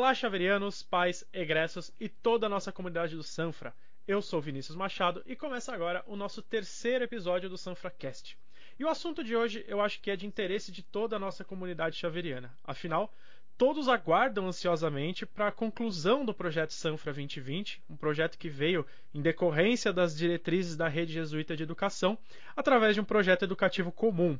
Olá, chaverianos, pais, egressos e toda a nossa comunidade do Sanfra. Eu sou Vinícius Machado e começa agora o nosso terceiro episódio do SanfraCast. E o assunto de hoje eu acho que é de interesse de toda a nossa comunidade chaveriana. Afinal, todos aguardam ansiosamente para a conclusão do projeto Sanfra 2020, um projeto que veio em decorrência das diretrizes da Rede Jesuíta de Educação, através de um projeto educativo comum,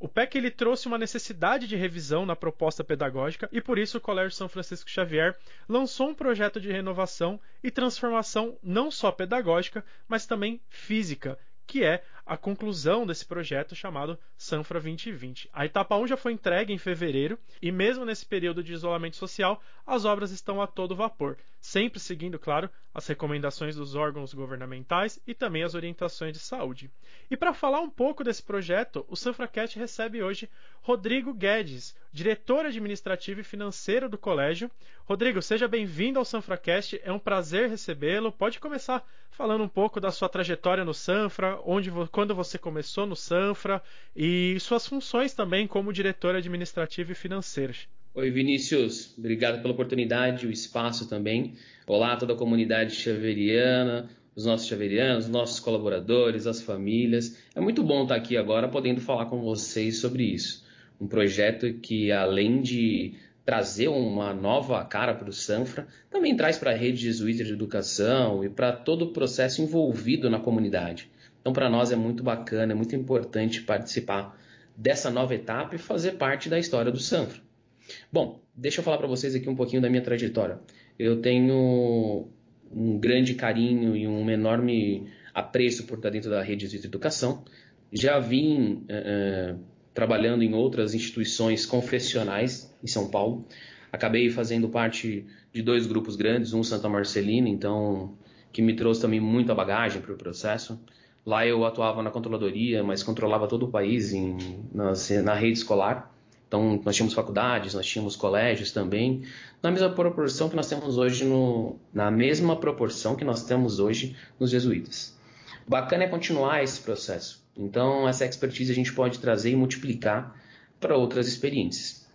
o PEC ele trouxe uma necessidade de revisão na proposta pedagógica e por isso o Colégio São Francisco Xavier lançou um projeto de renovação e transformação não só pedagógica, mas também física, que é a conclusão desse projeto chamado Sanfra 2020. A etapa 1 já foi entregue em fevereiro e mesmo nesse período de isolamento social, as obras estão a todo vapor, sempre seguindo, claro, as recomendações dos órgãos governamentais e também as orientações de saúde. E para falar um pouco desse projeto, o Sanfracast recebe hoje Rodrigo Guedes, diretor administrativo e financeiro do colégio. Rodrigo, seja bem-vindo ao Sanfracast, é um prazer recebê-lo. Pode começar falando um pouco da sua trajetória no Sanfra, onde, quando você começou no Sanfra e suas funções também como diretor administrativo e financeiro. Oi, Vinícius. Obrigado pela oportunidade, o espaço também. Olá, toda a comunidade chaveriana, os nossos chaverianos, os nossos colaboradores, as famílias. É muito bom estar aqui agora podendo falar com vocês sobre isso. Um projeto que, além de trazer uma nova cara para o Sanfra, também traz para a rede jesuíta de educação e para todo o processo envolvido na comunidade. Então, para nós é muito bacana, é muito importante participar dessa nova etapa e fazer parte da história do Sanfra. Bom, deixa eu falar para vocês aqui um pouquinho da minha trajetória. Eu tenho um grande carinho e um enorme apreço por estar dentro da rede de educação. Já vim uh, trabalhando em outras instituições confessionais em São Paulo. Acabei fazendo parte de dois grupos grandes, um Santa Marcelina, então que me trouxe também muita bagagem para o processo. Lá eu atuava na controladoria, mas controlava todo o país em, nas, na rede escolar. Então, nós tínhamos faculdades, nós tínhamos colégios também, na mesma proporção que nós temos hoje no, na mesma proporção que nós temos hoje nos jesuítas. Bacana é continuar esse processo. Então, essa expertise a gente pode trazer e multiplicar para outras experiências.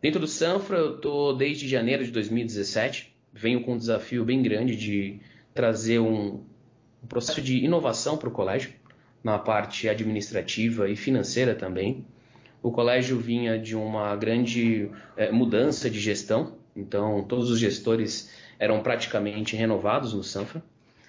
Dentro do Sanfra, eu estou desde janeiro de 2017, venho com um desafio bem grande de trazer um, um processo de inovação para o colégio, na parte administrativa e financeira também o colégio vinha de uma grande é, mudança de gestão, então todos os gestores eram praticamente renovados no Sanfra.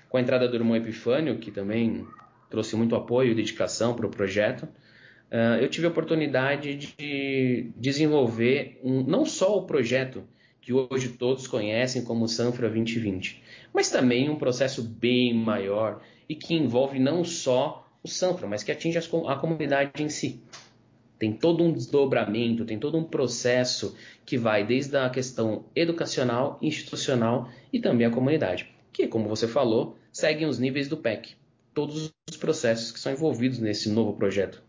Com a entrada do irmão Epifânio, que também trouxe muito apoio e dedicação para o projeto, uh, eu tive a oportunidade de desenvolver um, não só o projeto que hoje todos conhecem como Sanfra 2020, mas também um processo bem maior e que envolve não só o Sanfra, mas que atinge a comunidade em si. Tem todo um desdobramento, tem todo um processo que vai desde a questão educacional, institucional e também a comunidade, que, como você falou, seguem os níveis do PEC, todos os processos que são envolvidos nesse novo projeto.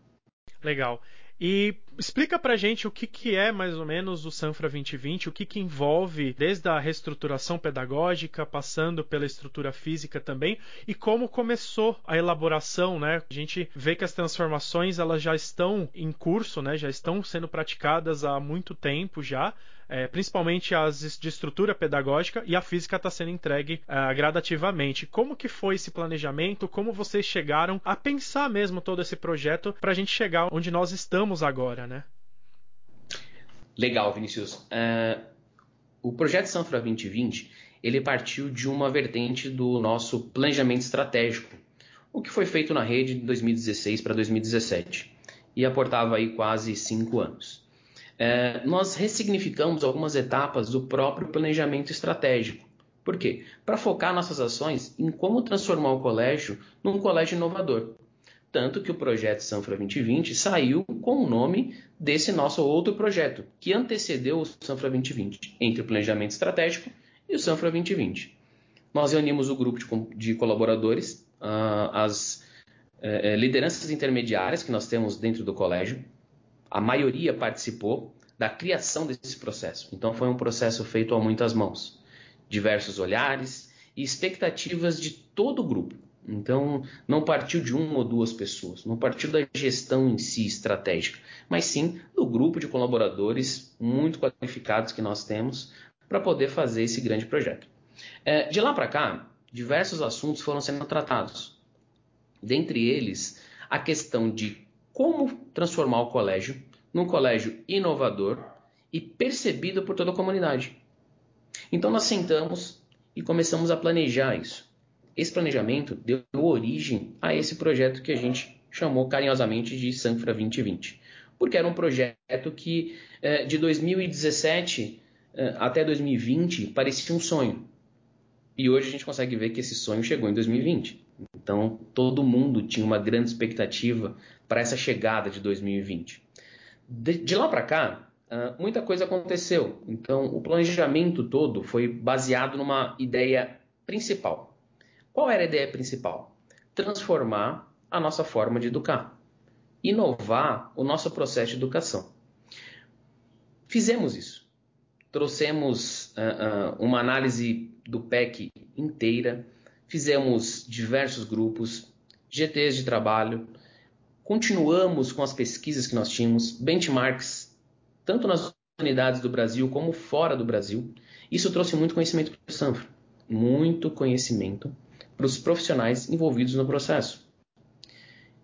Legal. E explica pra gente o que, que é mais ou menos o Sanfra 2020, o que, que envolve desde a reestruturação pedagógica, passando pela estrutura física também, e como começou a elaboração, né? A gente vê que as transformações elas já estão em curso, né? Já estão sendo praticadas há muito tempo já é, principalmente as de estrutura pedagógica, e a física está sendo entregue é, gradativamente. Como que foi esse planejamento? Como vocês chegaram a pensar mesmo todo esse projeto para a gente chegar onde nós estamos agora, né? Legal, Vinícius. Uh, o projeto Sanfra 2020 ele partiu de uma vertente do nosso planejamento estratégico, o que foi feito na rede de 2016 para 2017 e aportava aí quase cinco anos é, nós ressignificamos algumas etapas do próprio planejamento estratégico. Por quê? Para focar nossas ações em como transformar o colégio num colégio inovador. Tanto que o projeto Sanfra 2020 saiu com o nome desse nosso outro projeto, que antecedeu o Sanfra 2020, entre o planejamento estratégico e o Sanfra 2020. Nós reunimos o grupo de, colaboradores, uh, as uh, lideranças intermediárias que nós temos dentro do colégio, a maioria participou da criação desse processo. Então foi um processo feito a muitas mãos, diversos olhares e expectativas de todo o grupo. Então não partiu de uma ou duas pessoas, não partiu da gestão em si estratégica, mas sim do grupo de colaboradores muito qualificados que nós temos para poder fazer esse grande projeto. É, de lá para cá, diversos assuntos foram sendo tratados. Dentre eles, a questão de como transformar o colégio num colégio inovador e percebido por toda a comunidade. Então nós sentamos e começamos a planejar isso. Esse planejamento deu origem a esse projeto que a gente chamou carinhosamente de Sanfra 2020, porque era um projeto que eh, de 2017 eh, até 2020 parecia um sonho. E hoje a gente consegue ver que esse sonho chegou em 2020. Então todo mundo tinha uma grande expectativa para essa chegada de 2020. De, de lá para cá, uh, muita coisa aconteceu. Então, o planejamento todo foi baseado numa ideia principal. Qual era a ideia principal? Transformar a nossa forma de educar, inovar o nosso processo de educação. Fizemos isso. Trouxemos uh, uh, uma análise do PEC inteira, fizemos diversos grupos, GTs de trabalho, continuamos com as pesquisas que nós tínhamos, benchmarks, tanto nas unidades do Brasil como fora do Brasil. Isso trouxe muito conhecimento para o Sanfra, muito conhecimento para os profissionais envolvidos no processo.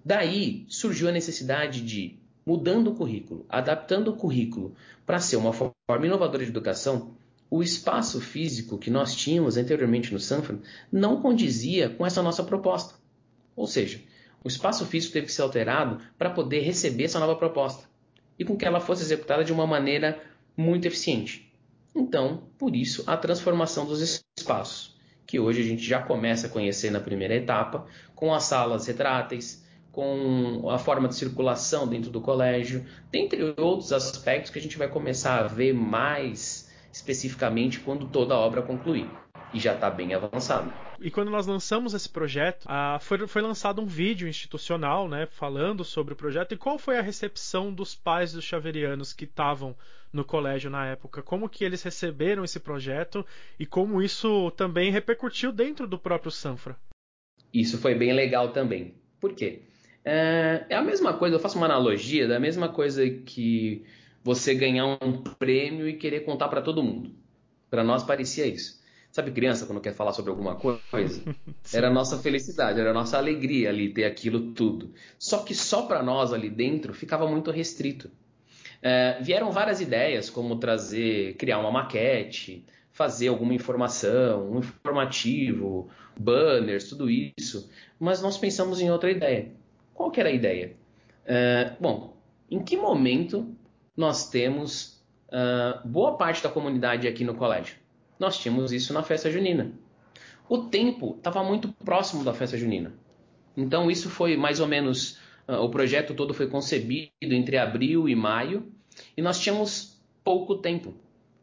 Daí surgiu a necessidade de, mudando o currículo, adaptando o currículo para ser uma forma inovadora de educação, o espaço físico que nós tínhamos anteriormente no Sanfra não condizia com essa nossa proposta. Ou seja, o espaço físico teve que ser alterado para poder receber essa nova proposta e com que ela fosse executada de uma maneira muito eficiente. Então, por isso, a transformação dos espaços, que hoje a gente já começa a conhecer na primeira etapa, com as salas retráteis, com a forma de circulação dentro do colégio, dentre outros aspectos que a gente vai começar a ver mais especificamente quando toda a obra concluir e já está bem avançado. E quando nós lançamos esse projeto, foi, foi, lançado um vídeo institucional, né, falando sobre o projeto. E qual foi a recepção dos pais dos chaverianos que estavam no colégio na época? Como que eles receberam esse projeto e como isso também repercutiu dentro do próprio Sanfra? Isso foi bem legal também. Por quê? É, é a mesma coisa, eu faço uma analogia da mesma coisa que você ganhar um prêmio e querer contar para todo mundo. Para nós parecia isso. Sabe criança quando quer falar sobre alguma coisa? Era a nossa felicidade, era a nossa alegria ali ter aquilo tudo. Só que só para nós ali dentro ficava muito restrito. É, vieram várias ideias, como trazer, criar uma maquete, fazer alguma informação, um informativo, banners, tudo isso. Mas nós pensamos em outra ideia. Qual que era a ideia? É, bom, em que momento nós temos uh, boa parte da comunidade aqui no colégio? Nós tínhamos isso na festa junina. O tempo estava muito próximo da festa junina. Então isso foi mais ou menos uh, o projeto todo foi concebido entre abril e maio e nós tínhamos pouco tempo,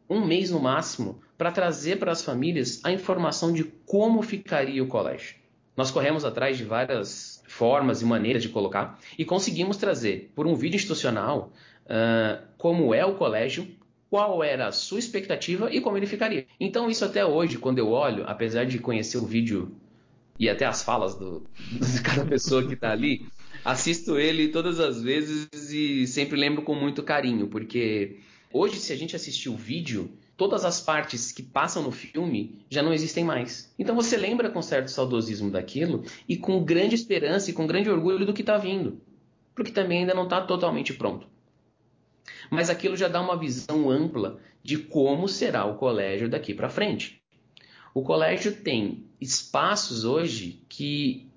um mês no máximo, para trazer para as famílias a informação de como ficaria o colégio. Nós corremos atrás de várias formas e maneiras de colocar e conseguimos trazer por um vídeo institucional uh, como é o colégio, qual era a sua expectativa e como ele ficaria. Então, isso até hoje, quando eu olho, apesar de conhecer o vídeo e até as falas do, de cada pessoa que está ali, assisto ele todas as vezes e sempre lembro com muito carinho, porque hoje, se a gente assistir o vídeo, todas as partes que passam no filme já não existem mais. Então você lembra com certo saudosismo daquilo e com grande esperança e com grande orgulho do que está vindo, porque também ainda não está totalmente pronto mas aquilo já dá uma visão ampla de como será o colégio daqui para frente. O colégio tem espaços hoje que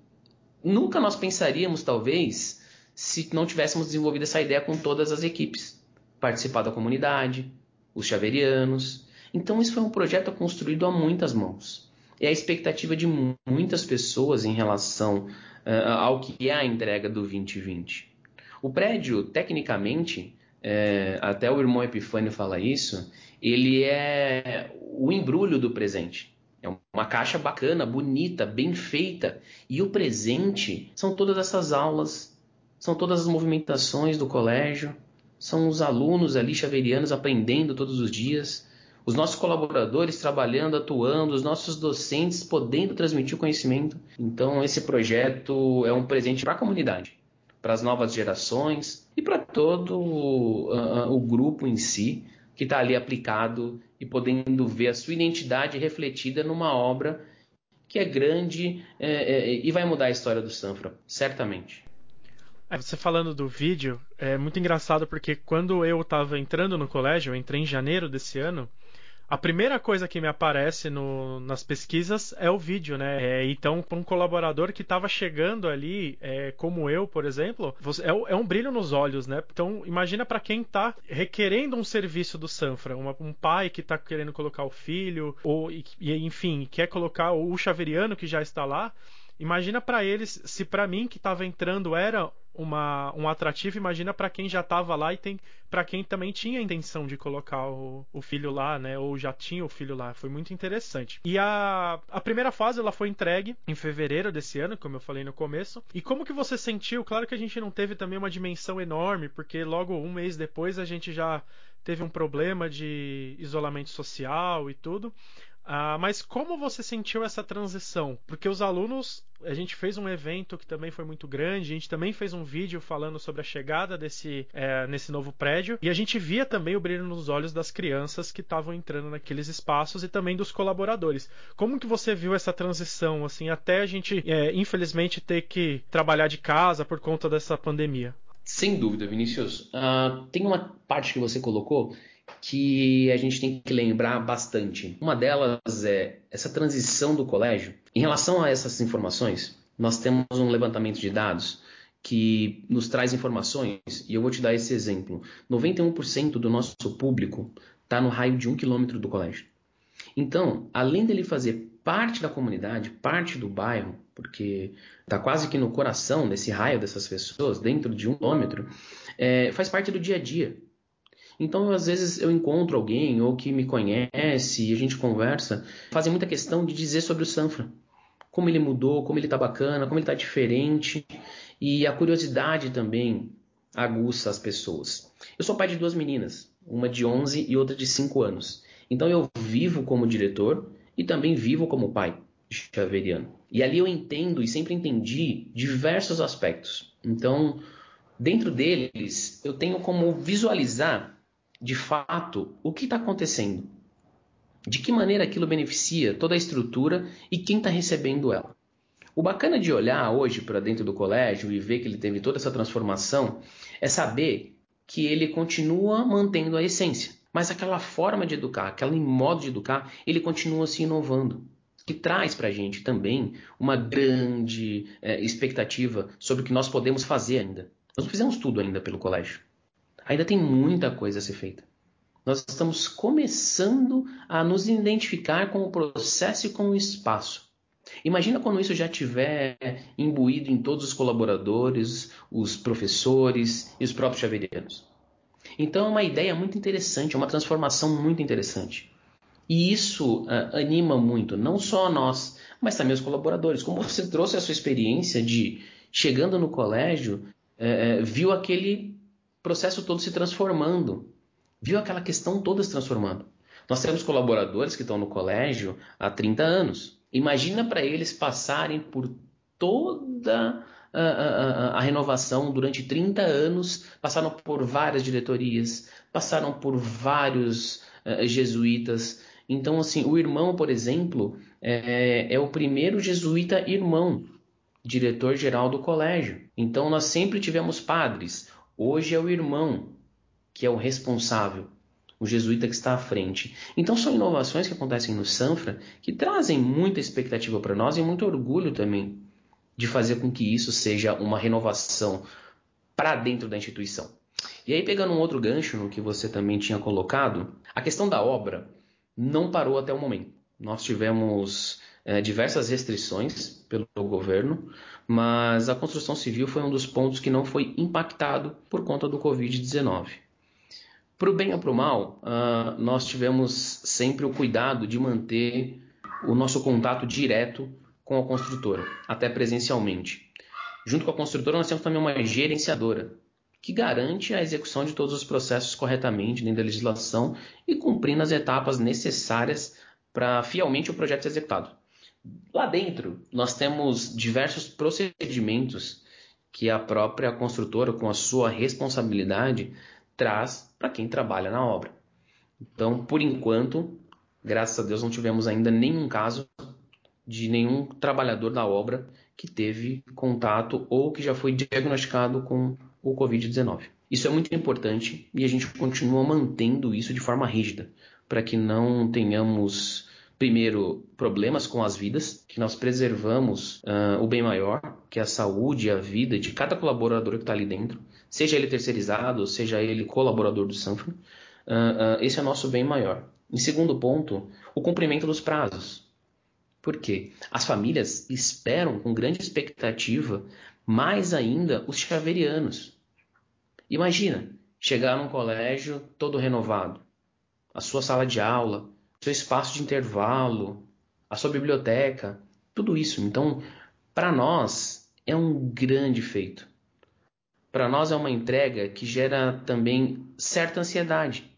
nunca nós pensaríamos, talvez, se não tivéssemos desenvolvido essa ideia com todas as equipes. Participar da comunidade, os chaverianos. Então, isso foi um projeto construído a muitas mãos. É a expectativa de muitas pessoas em relação uh, ao que é a entrega do 2020. O prédio, tecnicamente, é, até o irmão Epifânio fala isso, ele é o embrulho do presente. É uma caixa bacana, bonita, bem feita. E o presente são todas essas aulas, são todas as movimentações do colégio, são os alunos ali chaverianos aprendendo todos os dias, os nossos colaboradores trabalhando, atuando, os nossos docentes podendo transmitir o conhecimento. Então, esse projeto é um presente para a comunidade para as novas gerações e para todo uh, o grupo em si que está ali aplicado e podendo ver a sua identidade refletida numa obra que é grande é, é, e vai mudar a história do Sanfra, certamente. É, você falando do vídeo, é muito engraçado porque quando eu estava entrando no colégio, eu entrei em janeiro desse ano, a primeira coisa que me aparece no, nas pesquisas é o vídeo, né? É, então, para um colaborador que estava chegando ali, é, como eu, por exemplo, você, é, é, um brilho nos olhos, né? Então, imagina para quem está requerendo um serviço do Sanfra, uma, um pai que está querendo colocar o filho, ou e, enfim, quer colocar o chaveriano que já está lá. Imagina para eles, se para mim que estava entrando era uma, um atrativo, imagina para quem já estava lá e tem para quem também tinha a intenção de colocar o, o, filho lá, né? Ou já tinha o filho lá. Foi muito interessante. E a, a primeira fase ela foi entregue em fevereiro desse ano, como eu falei no começo. E como que você sentiu? Claro que a gente não teve também uma dimensão enorme, porque logo um mês depois a gente já teve um problema de isolamento social e tudo. Ah, mas como você sentiu essa transição? Porque os alunos, a gente fez um evento que também foi muito grande, a gente também fez um vídeo falando sobre a chegada desse é, nesse novo prédio e a gente via também o brilho nos olhos das crianças que estavam entrando naqueles espaços e também dos colaboradores. Como que você viu essa transição, assim, até a gente, é, infelizmente, ter que trabalhar de casa por conta dessa pandemia? Sem dúvida, Vinícius. Uh, tem uma parte que você colocou que a gente tem que lembrar bastante. Uma delas é essa transição do colégio. Em relação a essas informações, nós temos um levantamento de dados que nos traz informações, e eu vou te dar esse exemplo. 91% do nosso público está no raio de um quilômetro do colégio. Então, além dele fazer parte da comunidade, parte do bairro, porque está quase que no coração desse raio dessas pessoas, dentro de um quilômetro, é, faz parte do dia a dia. Então, às vezes, eu encontro alguém ou que me conhece e a gente conversa, fazem muita questão de dizer sobre o Sanfra. Como ele mudou, como ele está bacana, como ele está diferente. E a curiosidade também aguça as pessoas. Eu sou pai de duas meninas, uma de 11 e outra de 5 anos. Então eu vivo como diretor e também vivo como pai chaveriano. E ali eu entendo e sempre entendi diversos aspectos. Então, dentro deles, eu tenho como visualizar de fato o que está acontecendo. De que maneira aquilo beneficia toda a estrutura e quem está recebendo ela. O bacana de olhar hoje para dentro do colégio e ver que ele teve toda essa transformação é saber que ele continua mantendo a essência, mas aquela forma de educar, aquele modo de educar, ele continua se inovando que traz para a gente também uma grande é, expectativa sobre o que nós podemos fazer ainda. Nós não fizemos tudo ainda pelo colégio. Ainda tem muita coisa a ser feita. Nós estamos começando a nos identificar com o processo e com o espaço. Imagina quando isso já tiver imbuído em todos os colaboradores, os professores e os próprios chaverianos. Então é uma ideia muito interessante, é uma transformação muito interessante. E isso uh, anima muito, não só nós, mas também os colaboradores. Como você trouxe a sua experiência de chegando no colégio, uh, uh, viu aquele processo todo se transformando. Viu aquela questão toda se transformando. Nós temos colaboradores que estão no colégio há 30 anos. Imagina para eles passarem por toda a, a, a, renovação durante 30 anos, passaram por várias diretorias, passaram por vários uh, jesuítas. Então, assim, o irmão, por exemplo, é, é o primeiro jesuíta irmão, diretor-geral do colégio. Então, nós sempre tivemos padres, Hoje é o irmão que é o responsável, o jesuíta que está à frente. Então são inovações que acontecem no Sanfra que trazem muita expectativa para nós e muito orgulho também de fazer com que isso seja uma renovação para dentro da instituição. E aí, pegando um outro gancho no que você também tinha colocado, a questão da obra não parou até o momento. Nós tivemos é, diversas restrições pelo governo, mas a construção civil foi um dos pontos que não foi impactado por conta do Covid-19. Para o bem ou para o mal, uh, nós tivemos sempre o cuidado de manter o nosso contato direto com a construtora, até presencialmente. Junto com a construtora, nós temos também uma gerenciadora, que garante a execução de todos os processos corretamente dentro da legislação e cumprindo as etapas necessárias para fielmente o projeto ser executado. Lá dentro, nós temos diversos procedimentos que a própria construtora, com a sua responsabilidade, traz para quem trabalha na obra. Então, por enquanto, graças a Deus, não tivemos ainda nenhum caso de nenhum trabalhador da obra que teve contato ou que já foi diagnosticado com o Covid-19. Isso é muito importante e a gente continua mantendo isso de forma rígida, para que não tenhamos, primeiro, problemas com as vidas, que nós preservamos uh, o bem maior, que é a saúde e a vida de cada colaborador que está ali dentro, seja ele terceirizado, seja ele colaborador do Sanfra. Uh, uh, esse é o nosso bem maior. Em segundo ponto, o cumprimento dos prazos. Por quê? As famílias esperam com grande expectativa, mais ainda os chaverianos. Imagina chegar num colégio todo renovado, a sua sala de aula, seu espaço de intervalo, a sua biblioteca, tudo isso. Então, para nós é um grande feito. Para nós é uma entrega que gera também certa ansiedade.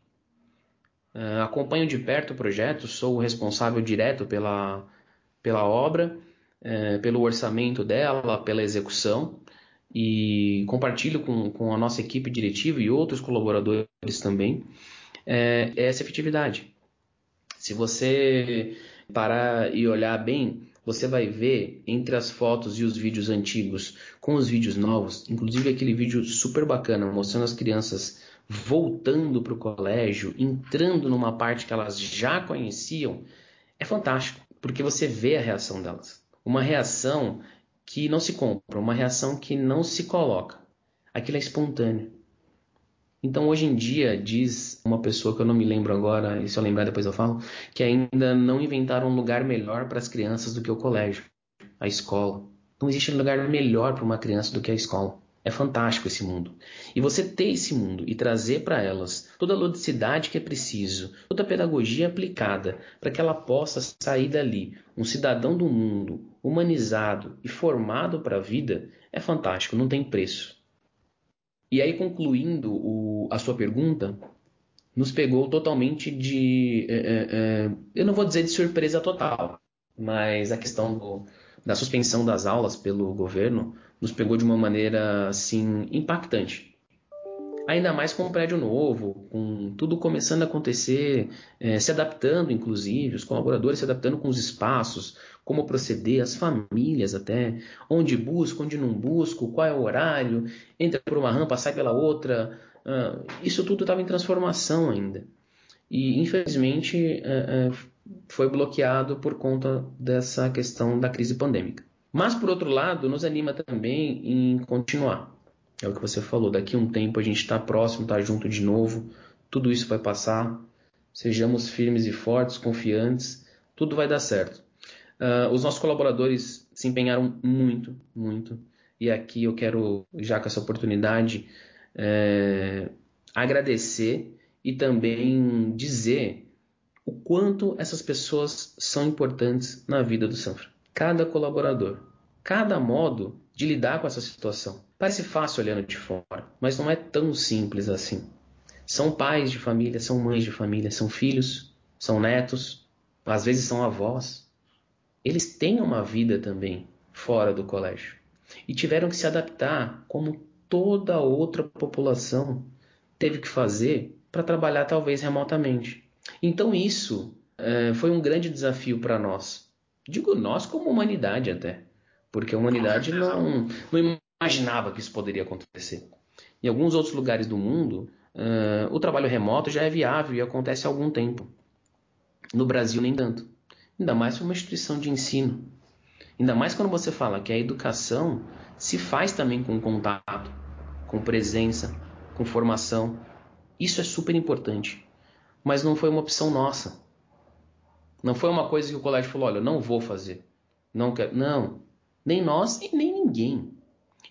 Uh, acompanho de perto o projeto, sou o responsável direto pela pela obra, é, pelo orçamento dela, pela execução e compartilho com, com a nossa equipe diretiva e outros colaboradores também é, essa efetividade. Se você parar e olhar bem, você vai ver entre as fotos e os vídeos antigos com os vídeos novos, inclusive aquele vídeo super bacana mostrando as crianças voltando para o colégio, entrando numa parte que elas já conheciam, é fantástico porque você vê a reação delas. Uma reação que não se compra, uma reação que não se coloca. Aquilo é espontâneo. Então, hoje em dia, diz uma pessoa que eu não me lembro agora, e se eu lembrar depois eu falo, que ainda não inventaram um lugar melhor para as crianças do que o colégio, a escola. Não existe lugar melhor para uma criança do que a escola. É fantástico esse mundo. E você ter esse mundo e trazer para elas toda a ludicidade que é preciso, toda a pedagogia aplicada, para que ela possa sair dali um cidadão do mundo, humanizado e formado para a vida, é fantástico, não tem preço. E aí, concluindo o, a sua pergunta, nos pegou totalmente de. É, é, é eu não vou dizer de surpresa total, mas a questão do, da suspensão das aulas pelo governo nos pegou de uma maneira assim impactante. Ainda mais com um prédio novo, com tudo começando a acontecer, é, se adaptando, inclusive, os colaboradores se adaptando com os espaços, como proceder, as famílias até, onde busco, onde não busco, qual é o horário, entra por uma rampa, sai pela outra. Uh, isso tudo estava em transformação ainda. E, infelizmente, é, é, foi bloqueado por conta dessa questão da crise pandêmica. Mas, por outro lado, nos anima também em continuar. É o que você falou, daqui a um tempo a gente está próximo, está junto de novo, tudo isso vai passar. Sejamos firmes e fortes, confiantes, tudo vai dar certo. Uh, os nossos colaboradores se empenharam muito, muito. E aqui eu quero, já com essa oportunidade, é, agradecer e também dizer o quanto essas pessoas são importantes na vida do Sanfra cada colaborador, cada modo de lidar com essa situação. Parece fácil olhando de fora, mas não é tão simples assim. São pais de família, são mães de família, são filhos, são netos, às vezes são avós. Eles têm uma vida também fora do colégio e tiveram que se adaptar como toda outra população teve que fazer para trabalhar talvez remotamente. Então isso é, foi um grande desafio para nós, Digo nós como humanidade até, porque a humanidade não, não imaginava que isso poderia acontecer. Em alguns outros lugares do mundo, uh, o trabalho remoto já é viável e acontece há algum tempo. No Brasil, nem tanto. Ainda mais para uma instituição de ensino. Ainda mais quando você fala que a educação se faz também com contato, com presença, com formação. Isso é super importante. Mas não foi uma opção nossa. Não foi uma coisa que o colégio falou: olha, não vou fazer. Não quero. Não. Nem nós e nem ninguém.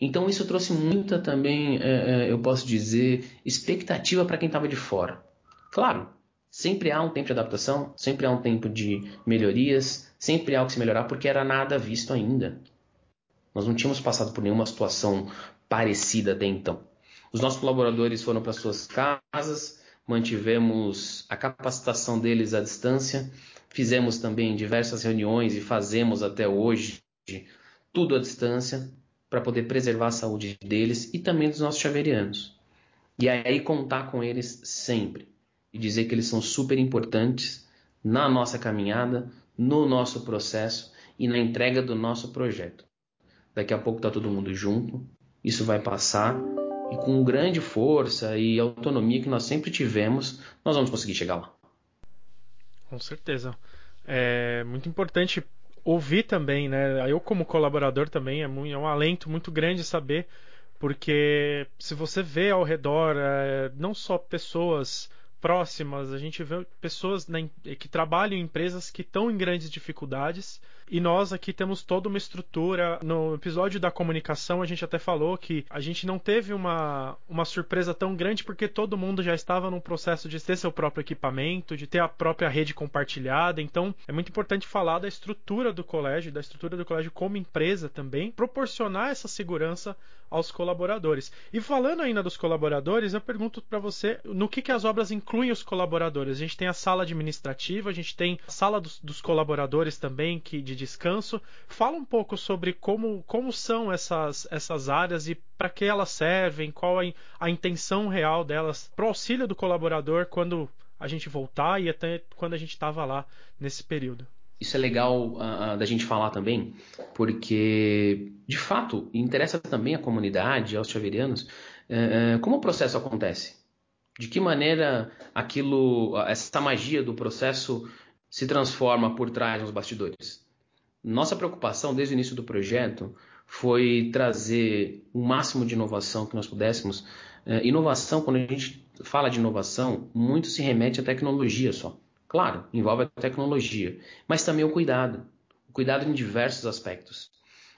Então isso trouxe muita também, é, é, eu posso dizer, expectativa para quem estava de fora. Claro, sempre há um tempo de adaptação, sempre há um tempo de melhorias, sempre há o que se melhorar, porque era nada visto ainda. Nós não tínhamos passado por nenhuma situação parecida até então. Os nossos colaboradores foram para suas casas, mantivemos a capacitação deles à distância, Fizemos também diversas reuniões e fazemos até hoje tudo à distância para poder preservar a saúde deles e também dos nossos chaverianos. E aí contar com eles sempre. e dizer que eles são super importantes na nossa caminhada, no nosso processo e na entrega do nosso projeto. Daqui a pouco está todo mundo junto, isso vai passar e com grande força e autonomia que nós sempre tivemos, nós vamos conseguir chegar lá. Com certeza. É muito importante ouvir também, né? Eu como colaborador também é, é um alento muito grande saber, porque se você vê ao redor é, não só pessoas próximas, a gente vê pessoas né, que trabalham em empresas que estão em grandes dificuldades e nós aqui temos toda uma estrutura. No episódio da comunicação, a gente até falou que a gente não teve uma, uma surpresa tão grande porque todo mundo já estava num processo de ter seu próprio equipamento, de ter a própria rede compartilhada. Então, é muito importante falar da estrutura do colégio, da estrutura do colégio como empresa também, proporcionar essa segurança aos colaboradores. E falando ainda dos colaboradores, eu pergunto para você no que, que as obras incluem os colaboradores. A gente tem a sala administrativa, a gente tem a sala dos, dos colaboradores também, que de descanso. Fala um pouco sobre como, como são essas, essas áreas e para que elas servem, qual a, a intenção real delas para o auxílio do colaborador quando a gente voltar e até quando a gente estava lá nesse período. Isso é legal uh, da gente falar também, porque de fato interessa também à comunidade, aos chaverianos, uh, uh, como o processo acontece. De que maneira aquilo, essa magia do processo se transforma por trás nos bastidores. Nossa preocupação desde o início do projeto foi trazer o máximo de inovação que nós pudéssemos. É, inovação, quando a gente fala de inovação, muito se remete à tecnologia só. Claro, envolve a tecnologia, mas também o cuidado. O cuidado em diversos aspectos.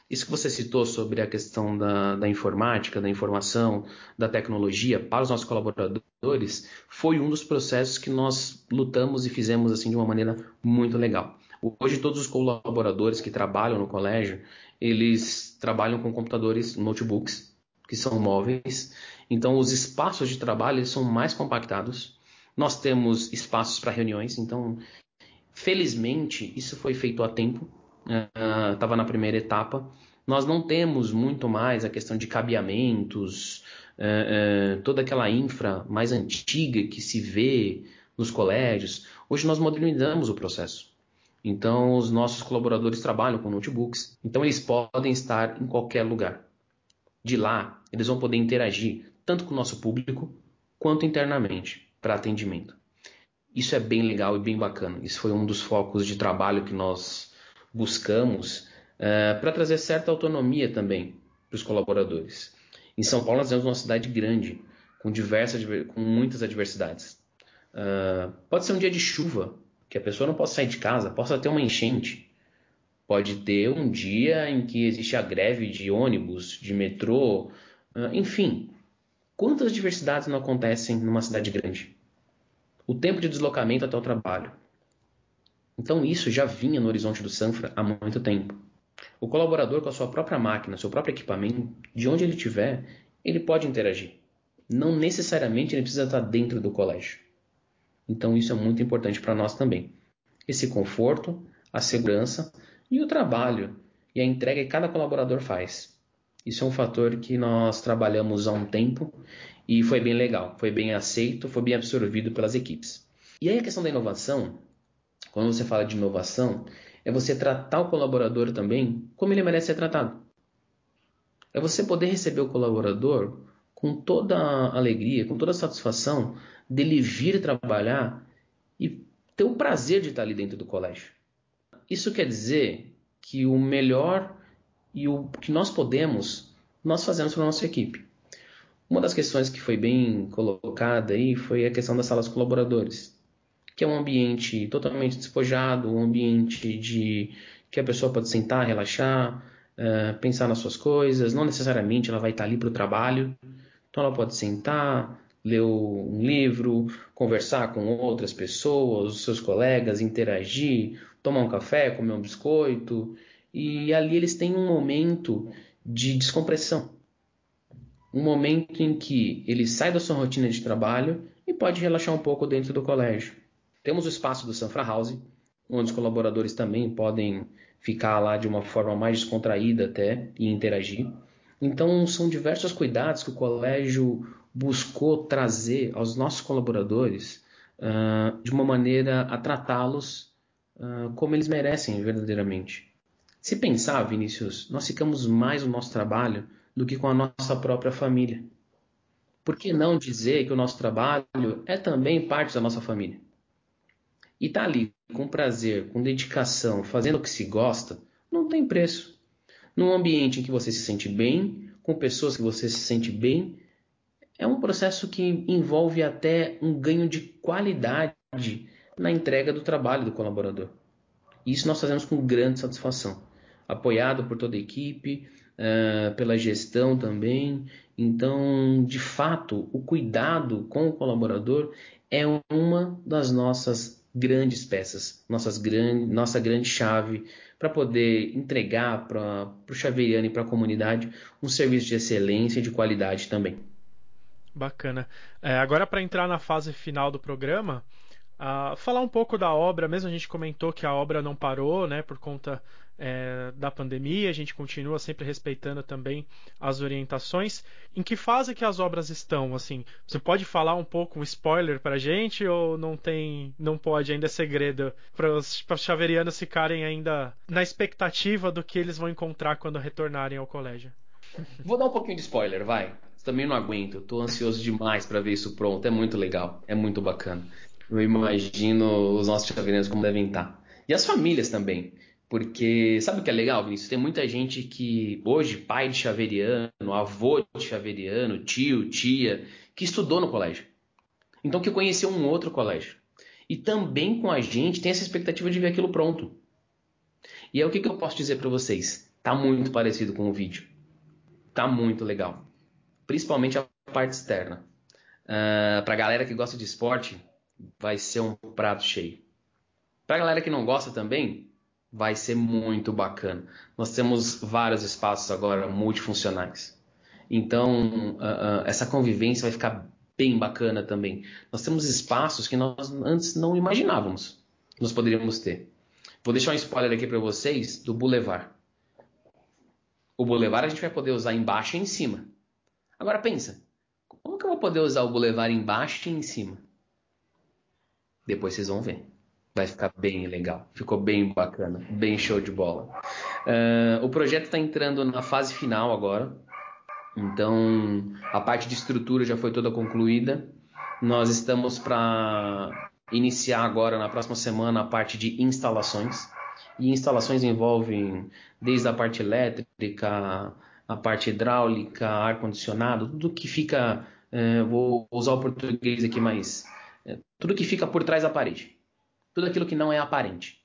Isso que você citou sobre a questão da, da, informática, da informação, da tecnologia para os nossos colaboradores foi um dos processos que nós lutamos e fizemos assim de uma maneira muito legal. Hoje todos os colaboradores que trabalham no colégio, eles trabalham com computadores, notebooks, que são móveis. Então os espaços de trabalho são mais compactados. Nós temos espaços para reuniões, então felizmente isso foi feito a tempo. Estava uh, na primeira etapa. Nós não temos muito mais a questão de cabeamentos, uh, uh, toda aquela infra mais antiga que se vê nos colégios. Hoje nós modernizamos o processo. Então, os nossos colaboradores trabalham com notebooks, então eles podem estar em qualquer lugar. De lá, eles vão poder interagir tanto com o nosso público quanto internamente para atendimento. Isso é bem legal e bem bacana. Isso foi um dos focos de trabalho que nós buscamos uh, para trazer certa autonomia também para os colaboradores. Em São Paulo, nós temos uma cidade grande, com, diversas, com muitas adversidades. Uh, pode ser um dia de chuva, que a pessoa não possa sair de casa, possa ter uma enchente. Pode ter um dia em que existe a greve de ônibus, de metrô, ah, enfim. Quantas diversidades não acontecem numa cidade grande? O tempo de deslocamento até o trabalho. Então isso já vinha no horizonte do Sanfra há muito tempo. O colaborador com a sua própria máquina, seu próprio equipamento, de onde ele estiver, ele pode interagir. Não necessariamente ele precisa estar dentro do colégio. Então isso é muito importante para nós também. Esse conforto, a segurança e o trabalho e a entrega que cada colaborador faz. Isso é um fator que nós trabalhamos há um tempo e foi bem legal, foi bem aceito, foi bem absorvido pelas equipes. E aí a questão da inovação, quando você fala de inovação, é você tratar o colaborador também como ele merece ser tratado. É você poder receber o colaborador com toda a alegria, com toda a satisfação dele vir trabalhar e ter o prazer de estar ali dentro do colégio. Isso quer dizer que o melhor e o que nós podemos, nós fazemos para a nossa equipe. Uma das questões que foi bem colocada aí foi a questão das salas colaboradores, que é um ambiente totalmente despojado, um ambiente de que a pessoa pode sentar, relaxar, uh, pensar nas suas coisas. Não necessariamente ela vai estar ali para o trabalho, então ela pode sentar, ler um livro, conversar com outras pessoas, os seus colegas, interagir, tomar um café, comer um biscoito. E ali eles têm um momento de descompressão. Um momento em que ele sai da sua rotina de trabalho e pode relaxar um pouco dentro do colégio. Temos o espaço do Sanfra House, onde os colaboradores também podem ficar lá de uma forma mais descontraída até e interagir. Então são diversos cuidados que o colégio buscou trazer aos nossos colaboradores uh, de uma maneira a tratá-los uh, como eles merecem verdadeiramente. Se pensar, Vinícius, nós ficamos mais no nosso trabalho do que com a nossa própria família. Por que não dizer que o nosso trabalho é também parte da nossa família? E estar tá ali com prazer, com dedicação, fazendo o que se gosta, não tem preço. Num ambiente em que você se sente bem, com pessoas que você se sente bem, é um processo que envolve até um ganho de qualidade na entrega do trabalho do colaborador. Isso nós fazemos com grande satisfação, apoiado por toda a equipe, uh, pela gestão também. Então, de fato, o cuidado com o colaborador é uma das nossas grandes peças, nossas grande, nossa grande chave para poder entregar para o Xaveriano e para a comunidade um serviço de excelência e de qualidade também. Bacana. É, agora, para entrar na fase final do programa, uh, falar um pouco da obra, mesmo a gente comentou que a obra não parou, né, por conta é, da pandemia, a gente continua sempre respeitando também as orientações. Em que fase que as obras estão? Assim, você pode falar um pouco um spoiler para a gente ou não tem, não pode ainda é segredo para os chaverianos ficarem ainda na expectativa do que eles vão encontrar quando retornarem ao colégio? Vou dar um pouquinho de spoiler, vai. Também não aguento, estou ansioso demais para ver isso pronto. É muito legal, é muito bacana. Eu imagino os nossos chaveirenses como devem estar. E as famílias também. Porque sabe o que é legal, Vinícius? Tem muita gente que hoje, pai de chaveriano, avô de chaveriano, tio, tia, que estudou no colégio. Então que conheceu um outro colégio. E também com a gente tem essa expectativa de ver aquilo pronto. E é o que, que eu posso dizer para vocês? Tá muito parecido com o vídeo. Tá muito legal. Principalmente a parte externa. Uh, pra galera que gosta de esporte, vai ser um prato cheio. Pra galera que não gosta também, vai ser muito bacana. Nós temos vários espaços agora multifuncionais. Então, uh, uh, essa convivência vai ficar bem bacana também. Nós temos espaços que nós antes não imaginávamos que nós poderíamos ter. Vou deixar um spoiler aqui para vocês do Boulevard. O Boulevard a gente vai poder usar embaixo e em cima. Agora pensa, como que eu vou poder usar o Boulevard embaixo e em cima? Depois vocês vão ver vai ficar bem legal. Ficou bem bacana, bem show de bola. Uh, o projeto está entrando na fase final agora, então a parte de estrutura já foi toda concluída. Nós estamos para iniciar agora na próxima semana a parte de instalações. E instalações envolvem desde a parte elétrica, a parte hidráulica, ar condicionado, tudo que fica, uh, vou usar o português aqui, mas uh, tudo que fica por trás da parede tudo aquilo que não é aparente.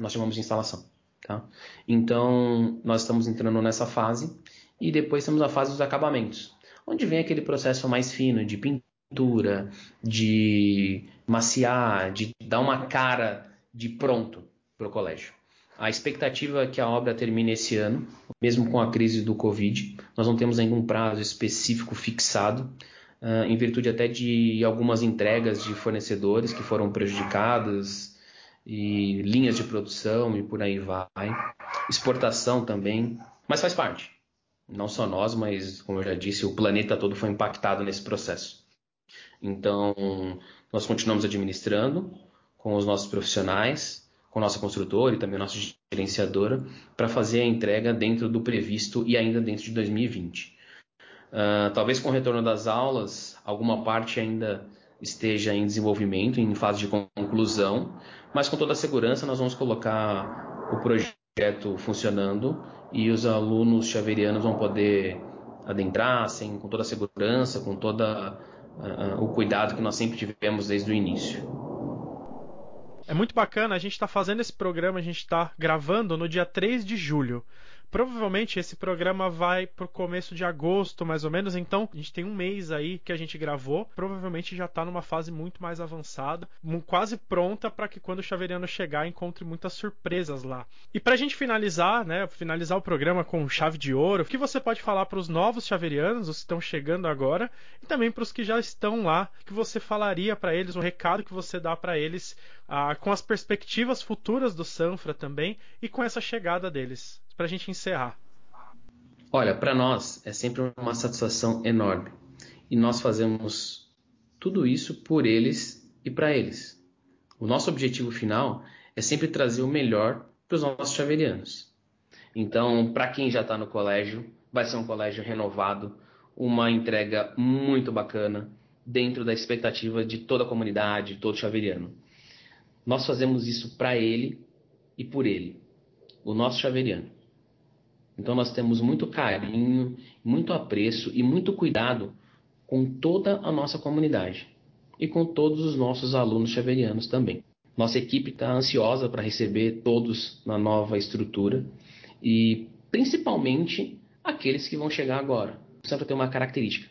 Nós chamamos de instalação. Tá? Então, nós estamos entrando nessa fase e depois temos a fase dos acabamentos, onde vem aquele processo mais fino de pintura, de maciar, de dar uma cara de pronto para o colégio. A expectativa é que a obra termine esse ano, mesmo com a crise do Covid. Nós não temos ainda um prazo específico fixado, uh, em virtude até de algumas entregas de fornecedores que foram prejudicadas, e linhas de produção e por aí vai. Exportação também, mas faz parte. Não só nós, mas como eu já disse, o planeta todo foi impactado nesse processo. Então, nós continuamos administrando com os nossos profissionais, com nossa construtora e também nossa gerenciadora, para fazer a entrega dentro do previsto e ainda dentro de 2020. Uh, ah, talvez com o retorno das aulas, alguma parte ainda esteja em desenvolvimento, em fase de conclusão, mas com toda a segurança nós vamos colocar o projeto funcionando e os alunos chaverianos vão poder adentrar sem, com toda a segurança, com todo uh, o cuidado que nós sempre tivemos desde o início. É muito bacana, a gente está fazendo esse programa, a gente está gravando no dia 3 de julho. Provavelmente esse programa vai pro começo de agosto, mais ou menos. Então, a gente tem um mês aí que a gente gravou. Provavelmente já está numa fase muito mais avançada, quase pronta para que quando o Chaveriano chegar encontre muitas surpresas lá. E para a gente finalizar, né, finalizar o programa com chave de ouro, o que você pode falar para os novos Chaverianos, os que estão chegando agora, e também para os que já estão lá, que você falaria para eles, um recado que você dá para eles ah, com as perspectivas futuras do Sanfra também e com essa chegada deles para a gente encerrar? Olha, para nós é sempre uma satisfação enorme. E nós fazemos tudo isso por eles e para eles. O nosso objetivo final é sempre trazer o melhor para os nossos chaverianos. Então, para quem já está no colégio, vai ser um colégio renovado, uma entrega muito bacana, dentro da expectativa de toda a comunidade, todo chaveriano. Nós fazemos isso para ele e por ele, o nosso chaveriano. Então nós temos muito carinho, muito apreço e muito cuidado com toda a nossa comunidade e com todos os nossos alunos chaverianos também. Nossa equipe está ansiosa para receber todos na nova estrutura e principalmente aqueles que vão chegar agora. Sempre tem uma característica: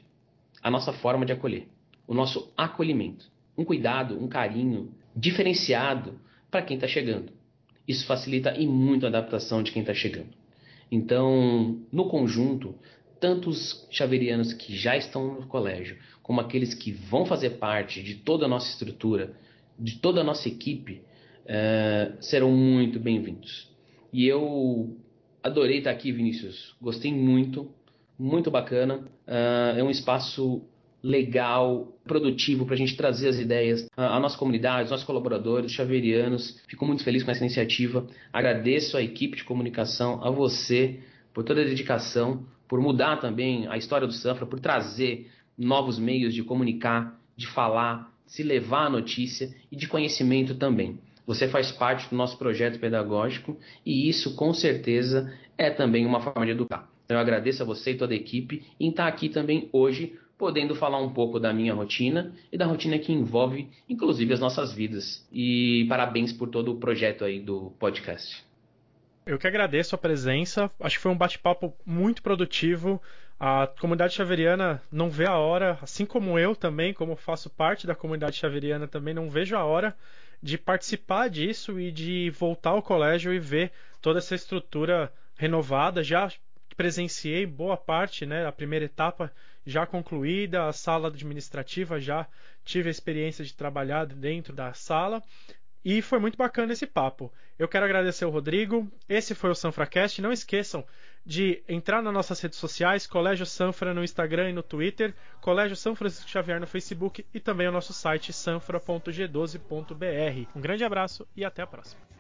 a nossa forma de acolher o nosso acolhimento, um cuidado, um carinho diferenciado para quem está chegando. Isso facilita e muito a adaptação de quem está chegando. Então, no conjunto, tanto os chaverianos que já estão no colégio, como aqueles que vão fazer parte de toda a nossa estrutura, de toda a nossa equipe, é, serão muito bem-vindos. E eu adorei estar aqui, Vinícius. Gostei muito, muito bacana. É, é um espaço legal, produtivo para a gente trazer as ideias à nossa comunidade, aos nossos colaboradores, chaverianos. Fico muito feliz com essa iniciativa. Agradeço à equipe de comunicação, a você por toda a dedicação, por mudar também a história do Sanfra, por trazer novos meios de comunicar, de falar, se levar a notícia e de conhecimento também. Você faz parte do nosso projeto pedagógico e isso com certeza é também uma forma de educar. Então eu agradeço a você e toda a equipe em estar aqui também hoje podendo falar um pouco da minha rotina e da rotina que envolve, inclusive, as nossas vidas. E parabéns por todo o projeto aí do podcast. Eu que agradeço a presença. Acho que foi um bate-papo muito produtivo. A comunidade chaveriana não vê a hora, assim como eu também, como faço parte da comunidade chaveriana também, não vejo a hora de participar disso e de voltar ao colégio e ver toda essa estrutura renovada. Já presenciei boa parte, né, a primeira etapa já concluída, a sala administrativa já tive a experiência de trabalhar dentro da sala e foi muito bacana esse papo. Eu quero agradecer o Rodrigo. Esse foi o Sanfracast. Não esqueçam de entrar nas nossas redes sociais, Colégio Sanfra no Instagram e no Twitter, Colégio São Francisco Xavier no Facebook e também o nosso site sanfra.g12.br. Um grande abraço e até a próxima.